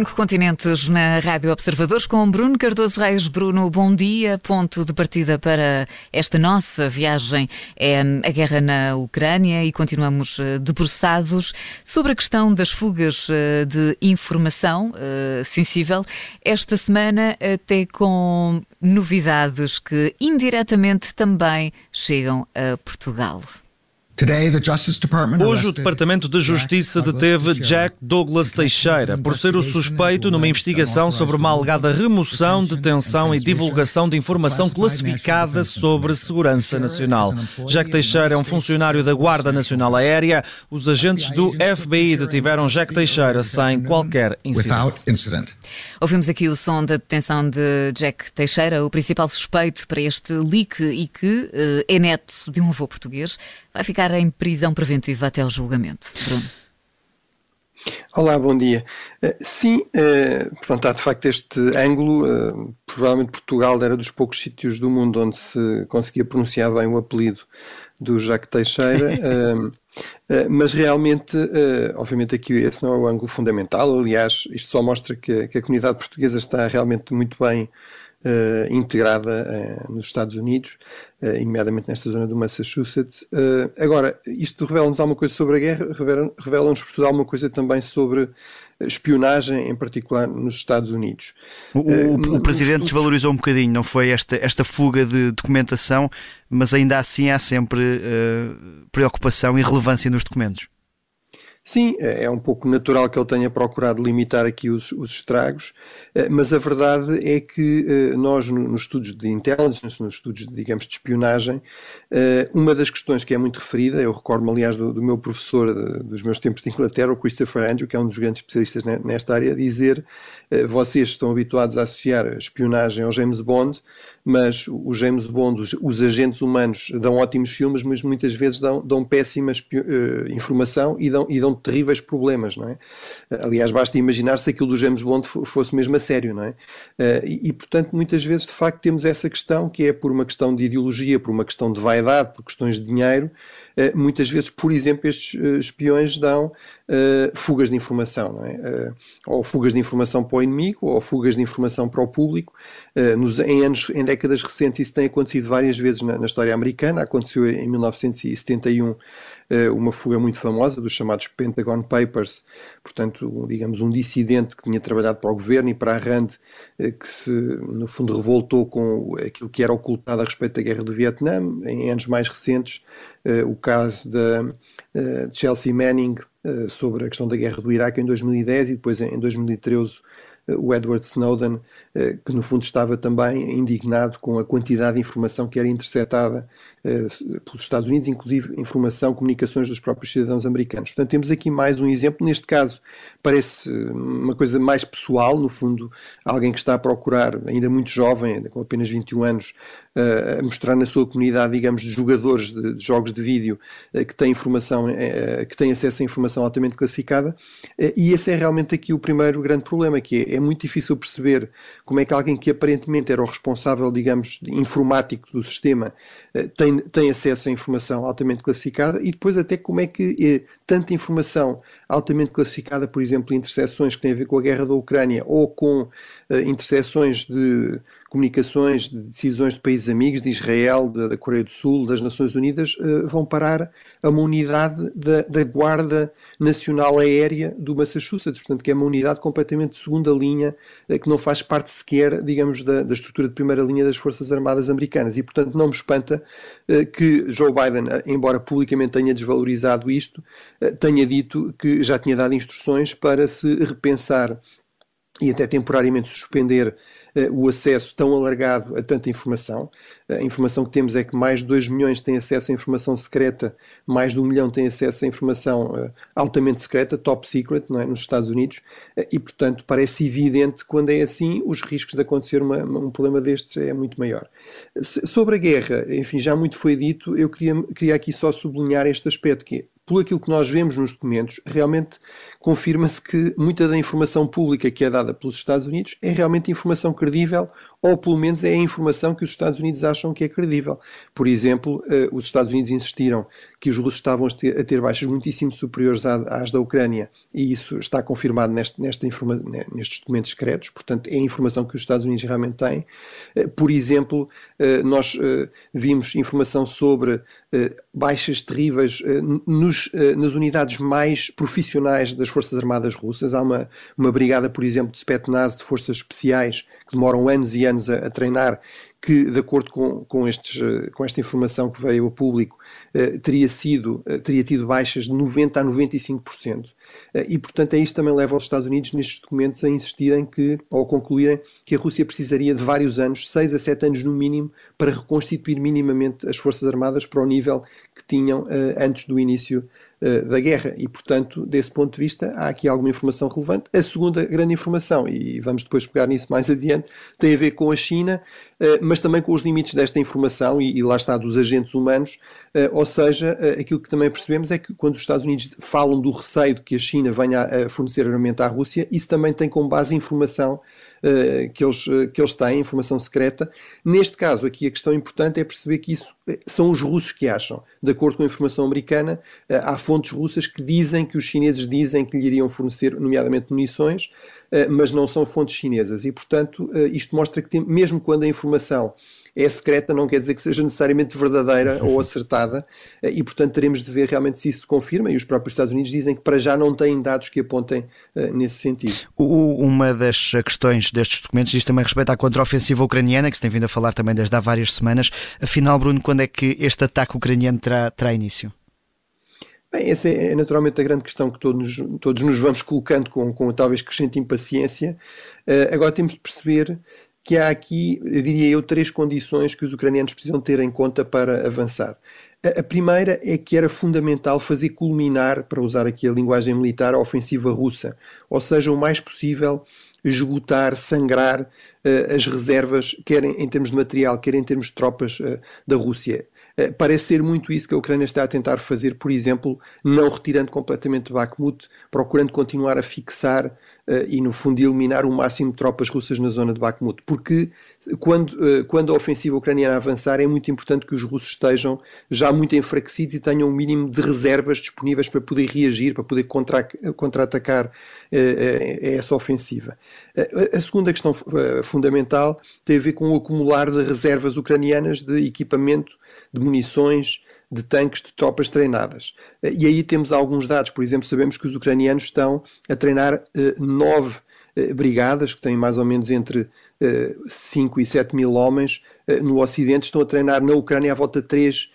cinco continentes na Rádio Observadores com Bruno Cardoso Reis. Bruno, bom dia. Ponto de partida para esta nossa viagem é a guerra na Ucrânia e continuamos eh, debruçados sobre a questão das fugas eh, de informação uh, sensível. Esta semana, até com novidades que indiretamente também chegam a Portugal. Hoje, o Departamento de Justiça deteve Jack Douglas Teixeira por ser o suspeito numa investigação sobre uma alegada remoção, detenção e divulgação de informação classificada sobre segurança nacional. Jack Teixeira é um funcionário da Guarda Nacional Aérea. Os agentes do FBI detiveram Jack Teixeira sem qualquer incidente. Ouvimos aqui o som da detenção de Jack Teixeira, o principal suspeito para este leak e que uh, é neto de um avô português. Vai ficar em prisão preventiva até ao julgamento. Bruno. Olá, bom dia. Uh, sim, uh, pronto, há de facto este ângulo. Uh, provavelmente Portugal era dos poucos sítios do mundo onde se conseguia pronunciar bem o apelido do Jacques Teixeira. mas realmente, obviamente, aqui esse não é o ângulo fundamental. Aliás, isto só mostra que a comunidade portuguesa está realmente muito bem Uh, integrada uh, nos Estados Unidos, uh, nomeadamente nesta zona do Massachusetts. agora, isto revela-nos alguma coisa sobre a guerra, revela-nos, portanto, alguma coisa também sobre espionagem, em particular nos Estados Unidos. O, o, o Presidente desvalorizou um bocadinho, não foi esta, esta fuga de documentação, mas ainda assim há sempre preocupação e relevância nos documentos. Sim, é, é um pouco natural que ele tenha procurado limitar aqui os, os estragos, eh, mas a verdade é que eh, nós, nos estudos de intelligence, nos estudos, digamos, de espionagem, eh, uma das questões que é muito referida, eu recordo-me, aliás, do, do, meu professor dos meus tempos de Inglaterra, o Christopher Andrew, que é um dos grandes especialistas nesta área, dizer vocês estão habituados a associar a espionagem ao James Bond, mas o James Bond, os, os agentes humanos dão ótimos filmes, mas muitas vezes dão, dão péssima informação e dão, e dão terríveis problemas, não é? Aliás, basta imaginar se aquilo do James Bond fosse mesmo a sério, não é? Eh, e, e, portanto, muitas vezes, de facto, temos essa questão que é por uma questão de ideologia, por uma questão de vaidade, por questões de dinheiro. Eh, muitas vezes, por exemplo, estes eh, espiões dão fugas de informação, é? Ou fugas de informação para o inimigo, ou fugas de informação para o público. Nos, em anos, em décadas recentes, isso tem acontecido várias vezes na, na história americana. Aconteceu em 1971 uma fuga muito famosa dos chamados Pentagon Papers, portanto, digamos, um dissidente que tinha trabalhado para o governo e para a RAND, eh, que se, no fundo, revoltou com aquilo que era ocultado a respeito da guerra do Vietnã. Em anos mais recentes, eh, o caso da eh, Chelsea Manning sobre a questão da guerra do Iraque em 2010 e depois em 2013 o Edward Snowden, eh, que no fundo estava também indignado com a quantidade de informação que era interceptada eh, pelos Estados Unidos, inclusive informação, comunicações dos próprios cidadãos americanos. Portanto, temos aqui mais um exemplo. Neste caso, parece uma coisa mais pessoal, no fundo, alguém que está a procurar, ainda muito jovem, com apenas 21 anos, eh, a mostrar na sua comunidade, digamos, de jogadores de, de jogos de vídeo que têm informação, que têm acesso a informação altamente classificada. E esse é realmente aqui o primeiro grande problema, que é, é muito difícil perceber como é que alguém que aparentemente era o responsável, digamos, informático do sistema eh, tem, tem acesso a informação altamente classificada e depois até como é que eh, tanta informação altamente classificada, por exemplo, interseções que têm a ver com a guerra da Ucrânia ou com eh, interseções de comunicações de decisões de países amigos, de Israel, da, Coreia do Sul, das Nações Unidas, uh, vão parar a uma unidade da, da, Guarda Nacional Aérea do Massachusetts, portanto, que é uma unidade completamente de segunda linha, uh, que não faz parte sequer, digamos, da, da, estrutura de primeira linha das Forças Armadas Americanas. E, portanto, não me espanta uh, que Joe Biden, embora publicamente tenha desvalorizado isto, tenha dito que já tinha dado instruções para se repensar e até temporariamente suspender o acesso tão alargado a tanta informação. A informação que temos é que mais de 2 milhões têm acesso à informação secreta, mais de 1 milhão têm acesso à informação uh, altamente secreta, top secret, é? nos Estados Unidos, e portanto parece evidente quando é assim, os riscos de acontecer uma, um problema destes é muito maior. sobre a guerra, enfim, já muito foi dito, eu queria, queria aqui só sublinhar este aspecto que é, por aquilo que nós vemos nos documentos, realmente confirma-se que muita da informação pública que é dada pelos Estados Unidos é realmente informação credível, ou pelo menos é a informação que os Estados Unidos acham que é credível. Por exemplo, eh, os Estados Unidos insistiram que os russos estavam a ter baixas muitíssimo superiores às da Ucrânia, e isso está confirmado neste, nesta informa nestes documentos secretos, portanto, é a informação que os Estados Unidos realmente têm. Eh, por exemplo, eh, nós vimos informação sobre baixas terríveis nos, nas unidades mais profissionais das Forças Armadas Russas. Há uma, uma brigada, por exemplo, de Spetsnaz, de Forças Especiais, que demoram anos e anos a, a treinar que, de acordo com, com, estes, eh, com esta informação que veio ao público, eh, teria, sido, eh, teria tido baixas de 90% a 95%. E, portanto, é isto também leva os Estados Unidos, nestes documentos, a insistirem que, ou a concluírem que a Rússia precisaria de vários anos, 6 a 7 anos no mínimo, para reconstituir minimamente as Forças Armadas para o nível que tinham antes do início da guerra. E, portanto, desse ponto de vista, há aqui alguma informação relevante. A segunda grande informação, e vamos depois pegar nisso mais adiante, tem a ver com a China eh, mas também com os limites desta informação e, e lá está dos agentes humanos, eh, ou seja, eh, aquilo que também percebemos é que quando os Estados Unidos falam do receio de que a China venha a fornecer armamento à Rússia, isso também tem como base informação que, eles, que eles têm, informação secreta. Neste caso, aqui a questão importante é perceber que isso são os russos que acham. De acordo com a informação americana, há fontes russas que dizem que os chineses dizem que lhe iriam fornecer, nomeadamente munições, eh, mas não são fontes chinesas. E, portanto, eh, isto mostra que, tem, mesmo quando a informação é secreta, não quer dizer que seja necessariamente verdadeira ou acertada, eh, e portanto teremos de ver realmente se isso se confirma, e os próprios Estados Unidos dizem que para já não têm dados que apontem uh, nesse sentido. Uma das questões destes documentos diz também respeito à contraofensiva ucraniana, que se tem vindo a falar também desde há várias semanas. Afinal, Bruno, quando é que este ataque ucraniano terá, terá início? Bem, essa é, é naturalmente a grande questão que todos, todos nos vamos colocando com, com talvez crescente impaciência. Uh, agora temos de perceber que há aqui, diria eu, três condições que os ucranianos precisam ter em conta para avançar. A, primeira é que era fundamental fazer culminar, para usar aqui a linguagem militar, a ofensiva russa, ou seja, o mais possível esgotar, sangrar uh, as reservas, quer em, em, termos de material, quer em termos de tropas uh, da Rússia. Eh, parece ser muito isso que a Ucrânia está a tentar fazer, por exemplo, não retirando completamente Bakhmut, procurando continuar a fixar e, no fundo, eliminar o máximo de tropas russas na zona de Bakhmut. Porque quando, uh, quando a ofensiva ucraniana avançar, é muito importante que os russos estejam já muito enfraquecidos e tenham um mínimo de reservas disponíveis para poder reagir, para poder contra-atacar contra essa ofensiva. a segunda questão fundamental tem a ver com o acumular de reservas ucranianas de equipamento, de munições, de tanques de tropas treinadas. E aí temos alguns dados, por exemplo, sabemos que os ucranianos estão a treinar eh, nove eh, brigadas, que têm mais ou menos entre 5 eh, e 7 mil homens no Ocidente, estão a treinar na Ucrânia à volta de 3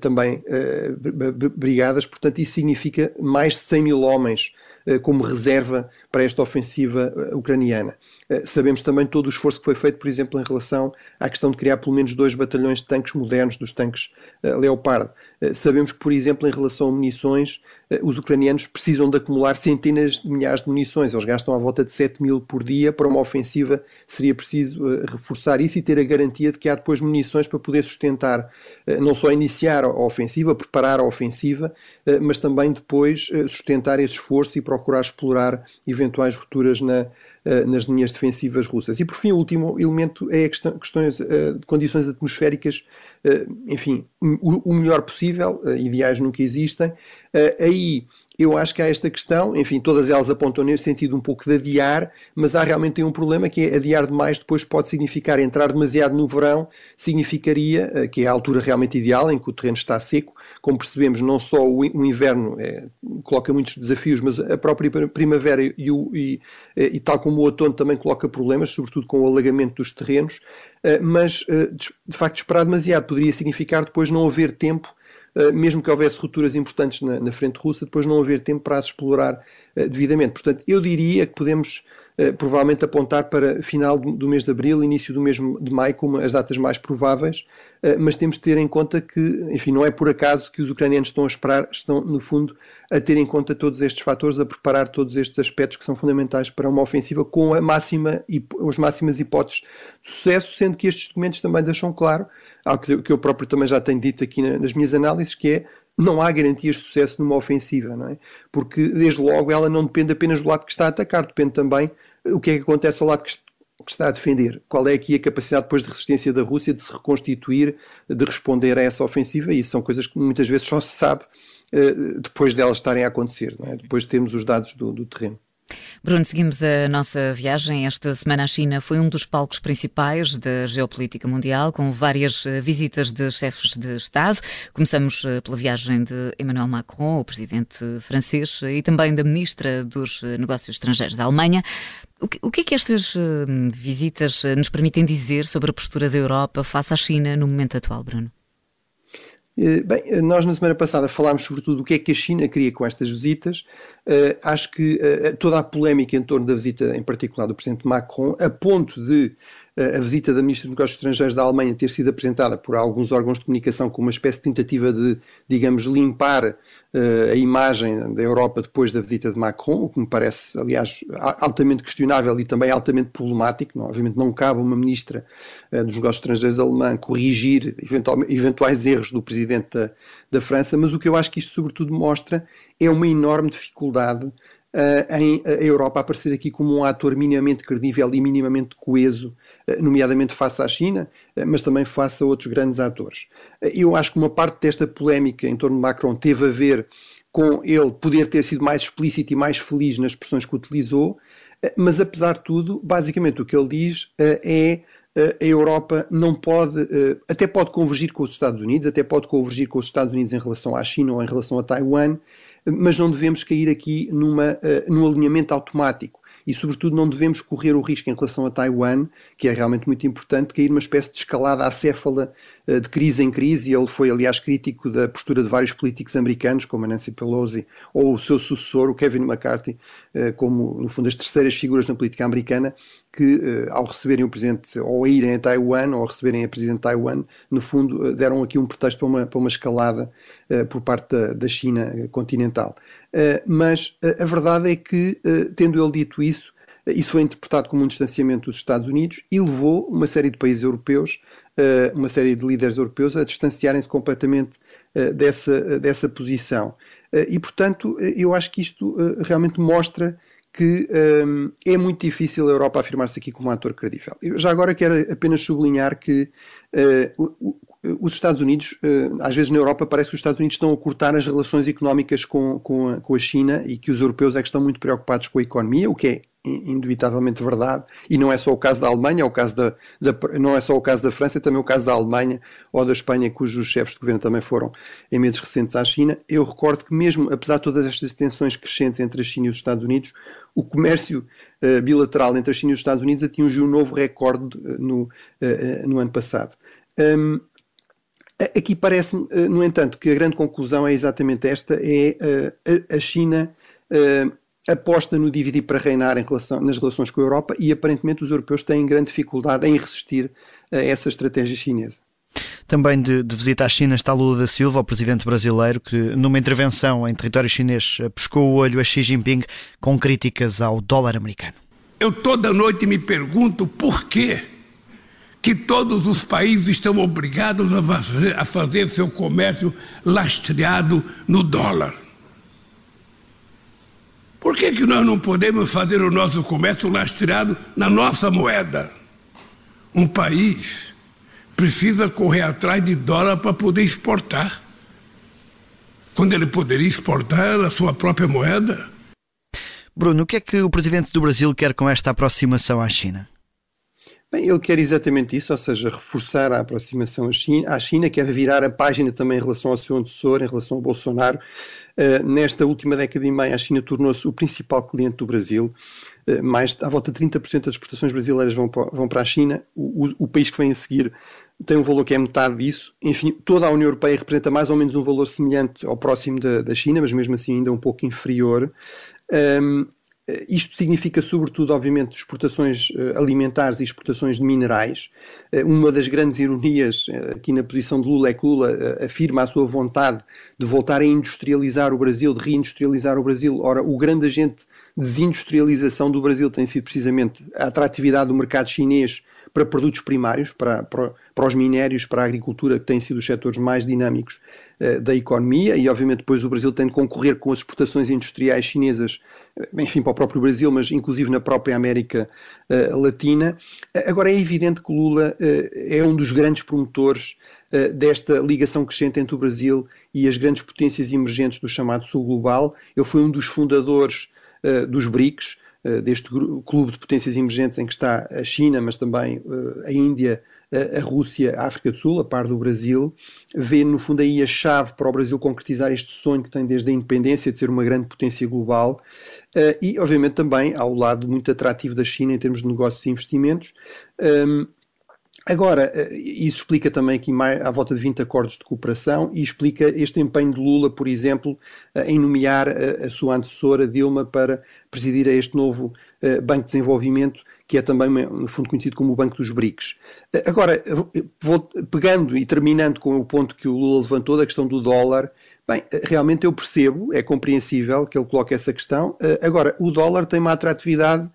também brigadas, portanto isso significa mais de 100 mil homens como reserva para esta ofensiva ucraniana. Eh, sabemos também todo o esforço que foi feito, por exemplo, em relação à questão de criar pelo menos dois batalhões de tanques modernos, dos tanques eh, Leopard. Eh, sabemos que, por exemplo, em relação a munições, os ucranianos precisam de acumular centenas de milhares de munições. Eles gastam à volta de 7 mil por dia. Para uma ofensiva seria preciso reforçar isso e ter a garantia de que há depois munições para poder sustentar, não só iniciar a ofensiva, preparar a ofensiva, mas também depois sustentar esse esforço e procurar explorar eventuais rupturas na, nas linhas defensivas russas. E por fim, o último elemento é a questão, questões uh, de condições atmosféricas, uh, enfim, o, melhor possível, ideais nunca existem. aí eu acho que há esta questão, enfim, todas elas apontam nesse sentido um pouco de adiar, mas há realmente um problema que é adiar demais depois pode significar entrar demasiado no verão, significaria eh, que é a altura realmente ideal em que o terreno está seco. Como percebemos, não só o, inverno é, coloca muitos desafios, mas a própria primavera e, o, e, eh, e, tal como o outono também coloca problemas, sobretudo com o alagamento dos terrenos. Mas, de facto, esperar demasiado poderia significar depois não haver tempo mesmo que houvesse rupturas importantes na, na, frente russa, depois não haver tempo para as explorar uh, devidamente. Portanto, eu diria que podemos provavelmente apontar para final do, mês de abril, início do mês de maio, como as datas mais prováveis, uh, mas temos de ter em conta que, enfim, não é por acaso que os ucranianos estão a esperar, estão, no fundo, a ter em conta todos estes fatores, a preparar todos estes aspectos que são fundamentais para uma ofensiva com a máxima, as máximas hipóteses de sucesso, sendo que estes documentos também deixam claro algo que eu próprio também já tenho dito aqui nas minhas análises, que é não há garantias de sucesso numa ofensiva, não é? Porque, desde logo, ela não depende apenas do lado que está a atacar, depende também o que é que acontece ao lado que está a defender. Qual é aqui a capacidade depois de resistência da Rússia de se reconstituir, de responder a essa ofensiva? E isso são coisas que muitas vezes só se sabe uh, depois delas estarem a acontecer, é? depois de termos os dados do, do terreno. Bruno, seguimos a nossa viagem. Esta semana a China foi um dos palcos principais da geopolítica mundial, com várias eh, visitas de chefes de Estado. Começamos eh, pela viagem de Emmanuel Macron, o presidente francês, e também da ministra dos eh, Negócios Estrangeiros da Alemanha. O que é que estas visitas nos permitem dizer sobre a postura da Europa face à China no momento atual, Bruno? Eh, bem, eh, nós na semana passada falámos sobretudo do que é que a China queria com estas visitas. Uh, acho que uh, toda a polémica em torno da visita, em particular do Presidente Macron, a ponto de a visita da Ministra dos Negócios Estrangeiros da Alemanha ter sido apresentada por alguns órgãos de comunicação como uma espécie de tentativa de, digamos, limpar uh, a imagem da Europa depois da visita de Macron, o que me parece, aliás, altamente questionável e também altamente problemático. Não, obviamente não cabe a uma Ministra uh, dos Negócios Estrangeiros alemã corrigir eventuais erros do Presidente da, da França, mas o que eu acho que isto sobretudo mostra é uma enorme dificuldade em a Europa aparecer aqui como um ator minimamente credível e minimamente coeso, uh, nomeadamente face à China, mas também face a outros grandes atores. eu acho que uma parte desta polémica em torno de Macron teve a ver com ele poder ter sido mais explícito e mais feliz nas expressões que utilizou, mas apesar de tudo, basicamente o que ele diz é a Europa não pode, até pode convergir com os Estados Unidos, até pode convergir com os Estados Unidos em relação à China ou em relação a Taiwan, mas não devemos cair aqui numa, uh, num alinhamento automático e, sobretudo, não devemos correr o risco em relação a Taiwan, que é realmente muito importante, cair numa espécie de escalada acéfala uh, de crise em crise. Ele foi, aliás, crítico da postura de vários políticos americanos, como a Nancy Pelosi ou o seu sucessor, o Kevin McCarthy, uh, como, no fundo, as terceiras figuras na política americana, que, eh, ao receberem o presidente, ou a irem a Taiwan, ou a receberem a presidente de Taiwan, no fundo, eh, deram aqui um pretexto para uma, para uma escalada uh, por parte da, da China continental. Mas a verdade é que, tendo ele dito isso, isso foi interpretado como um distanciamento dos Estados Unidos e levou uma série de países europeus, uma série de líderes europeus, a distanciarem-se completamente dessa, dessa posição. E, portanto, eu acho que isto realmente mostra que um, é muito difícil a Europa afirmar-se aqui como um ator credível. Eu já agora quero apenas sublinhar que uh, os Estados Unidos, uh, às vezes na Europa, parece que os Estados Unidos estão a cortar as relações económicas com, com, a, com a China e que os europeus é que estão muito preocupados com a economia, o que é indubitavelmente verdade, e não é só o caso da Alemanha, é o caso da, da, não é só o caso da França, é também o caso da Alemanha ou da Espanha, cujos chefes de governo também foram em meses recentes à China. Eu recordo que mesmo, apesar de todas estas tensões crescentes entre a China e os Estados Unidos, o comércio uh, bilateral entre a China e os Estados Unidos atingiu um novo recorde uh, no, uh, no ano passado. Um, aqui parece-me, no entanto, que a grande conclusão é exatamente esta, é a China aposta no dividir para reinar relação, nas relações com a Europa e aparentemente os europeus têm grande dificuldade em resistir a essa estratégia chinesa. Também de, de, visita à China está Lula da Silva, o presidente brasileiro, que numa intervenção em território chinês pescou o olho a Xi Jinping com críticas ao dólar americano. Eu toda noite me pergunto por quê que todos os países estão obrigados a fazer, a fazer seu comércio lastreado no dólar. Por que, que nós não podemos fazer o nosso comércio lastreado na nossa moeda? Um país precisa correr atrás de dólar para poder exportar. Quando ele poderia exportar a sua própria moeda. Bruno, o que é que o presidente do Brasil quer com esta aproximação à China? Bem, ele quer exatamente isso, ou seja, reforçar a aproximação à China, à China, quer virar a página também em relação ao seu antecessor, em relação ao Bolsonaro. Uh, nesta última década e meia, a China tornou-se o principal cliente do Brasil. Uh, mais à volta de 30% das exportações brasileiras vão para, vão para a China. O, o, o, país que vem a seguir tem um valor que é metade disso. Enfim, toda a União Europeia representa mais ou menos um valor semelhante ao próximo da, da China, mas mesmo assim ainda um pouco inferior. Um, eh, isto significa, sobretudo, obviamente, exportações eh, alimentares e exportações de minerais. Eh, uma das grandes ironias aqui na posição de Lula é que Lula afirma a sua vontade de voltar a industrializar o Brasil, de reindustrializar o Brasil. Ora, o grande agente de desindustrialização do Brasil tem sido precisamente a atratividade do mercado chinês para produtos primários, para, para, para, os minérios, para a agricultura, que têm sido os setores mais dinâmicos uh, da economia, e obviamente depois o Brasil tem de concorrer com as exportações industriais chinesas, enfim, para o próprio Brasil, mas inclusive na própria América uh, Latina. Agora é evidente que Lula é um dos grandes promotores desta ligação crescente entre o Brasil e as grandes potências emergentes do chamado Sul Global. Ele foi um dos fundadores dos BRICS, eh, deste clube de potências emergentes em que está a China, mas também eh, a Índia, a Rússia, a África do Sul, a par do Brasil, vê no fundo aí a chave para o Brasil concretizar este sonho que tem desde a independência de ser uma grande potência global eh, e, obviamente, também ao lado muito atrativo da China em termos de negócios e investimentos. Ehm, Agora, eh, isso explica também aqui mais, à volta de 20 acordos de cooperação e explica este empenho de Lula, por exemplo, eh, em nomear eh, a, sua antecessora Dilma para presidir a este novo Banco de Desenvolvimento, que é também, no fundo, conhecido como o Banco dos BRICS. Agora, vou pegando e terminando com o ponto que o Lula levantou da questão do dólar, Bem, realmente eu percebo, é compreensível que ele coloque essa questão. Agora, o dólar tem uma atratividade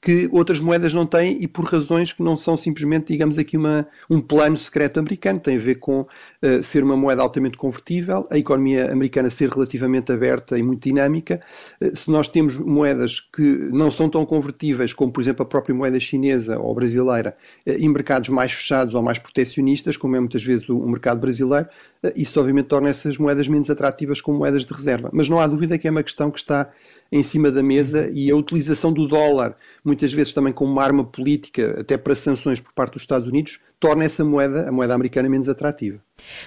que outras moedas não têm e por razões que não são simplesmente, digamos aqui, uma, um plano secreto americano. Tem a ver com uh, ser uma moeda altamente convertível, a economia americana ser relativamente aberta e muito dinâmica. Uh, se nós temos moedas que não são tão convertíveis como, por exemplo, a própria moeda chinesa ou brasileira, uh, em mercados mais fechados ou mais protecionistas, como é muitas vezes o, o mercado brasileiro, isso obviamente torna essas moedas menos atrativas como moedas de reserva. Mas não há dúvida que é uma questão que está em cima da mesa e a utilização do dólar, muitas vezes também como uma arma política, até para sanções por parte dos Estados Unidos, torna essa moeda, a moeda americana, menos atrativa.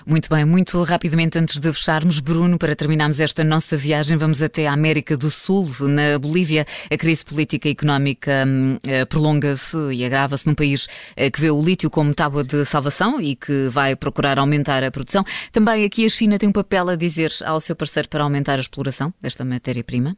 Muito bem, muito rapidamente antes de fecharmos, Bruno, para terminarmos esta nossa viagem, vamos até a América do Sul, na Bolívia. A crise política e económica hum, eh, prolonga-se e agrava-se num país eh, que vê o lítio como tábua de salvação e que vai procurar aumentar a produção. Também aqui a China tem um papel a dizer ao seu parceiro para aumentar a exploração desta matéria-prima?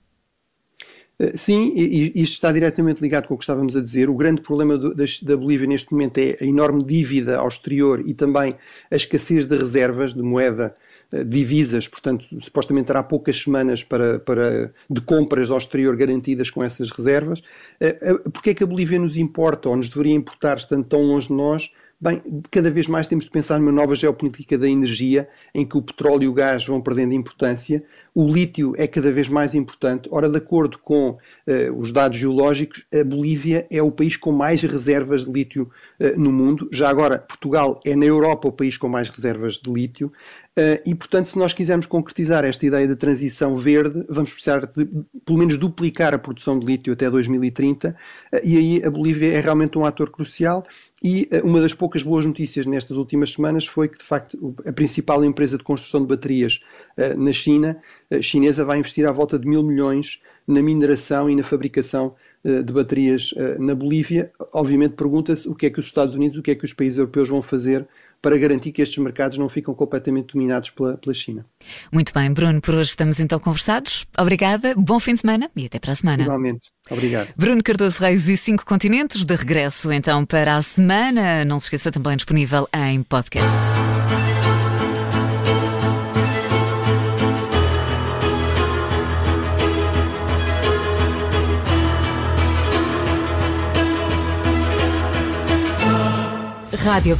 Eh, sim, e isto está diretamente ligado com o que estávamos a dizer. O grande problema do, da, da, Bolívia neste momento é a enorme dívida ao exterior e também a escassez de reservas de moeda, eh, divisas, portanto, supostamente terá poucas semanas para, para, de compras ao exterior garantidas com essas reservas. Eh, Porquê é que a Bolívia nos importa ou nos deveria importar, estando tão longe de nós? Bem, cada vez mais temos de pensar numa nova geopolítica da energia, em que o petróleo e o gás vão perdendo importância, o lítio é cada vez mais importante. Ora, de acordo com uh, os dados geológicos, a Bolívia é o país com mais reservas de lítio uh, no mundo. Já agora, Portugal é na Europa o país com mais reservas de lítio. Uh, e, portanto, se nós quisermos concretizar esta ideia de transição verde, vamos precisar de, pelo menos, duplicar a produção de lítio até 2030. e aí a Bolívia é realmente um ator crucial. E uma das poucas boas notícias nestas últimas semanas foi que, de facto, a principal empresa de construção de baterias na China, chinesa, vai investir à volta de mil milhões na mineração e na fabricação de baterias na Bolívia. Obviamente, pergunta-se o que é que os Estados Unidos, o que é que os países europeus vão fazer para garantir que estes mercados não ficam completamente dominados pela, pela China. Muito bem, Bruno, por hoje estamos então conversados. Obrigada, bom fim de semana e até para a semana. Igualmente, obrigado. Bruno Cardoso Reis e Cinco Continentes, de regresso então para a semana. Não se esqueça também disponível em podcast. Rádio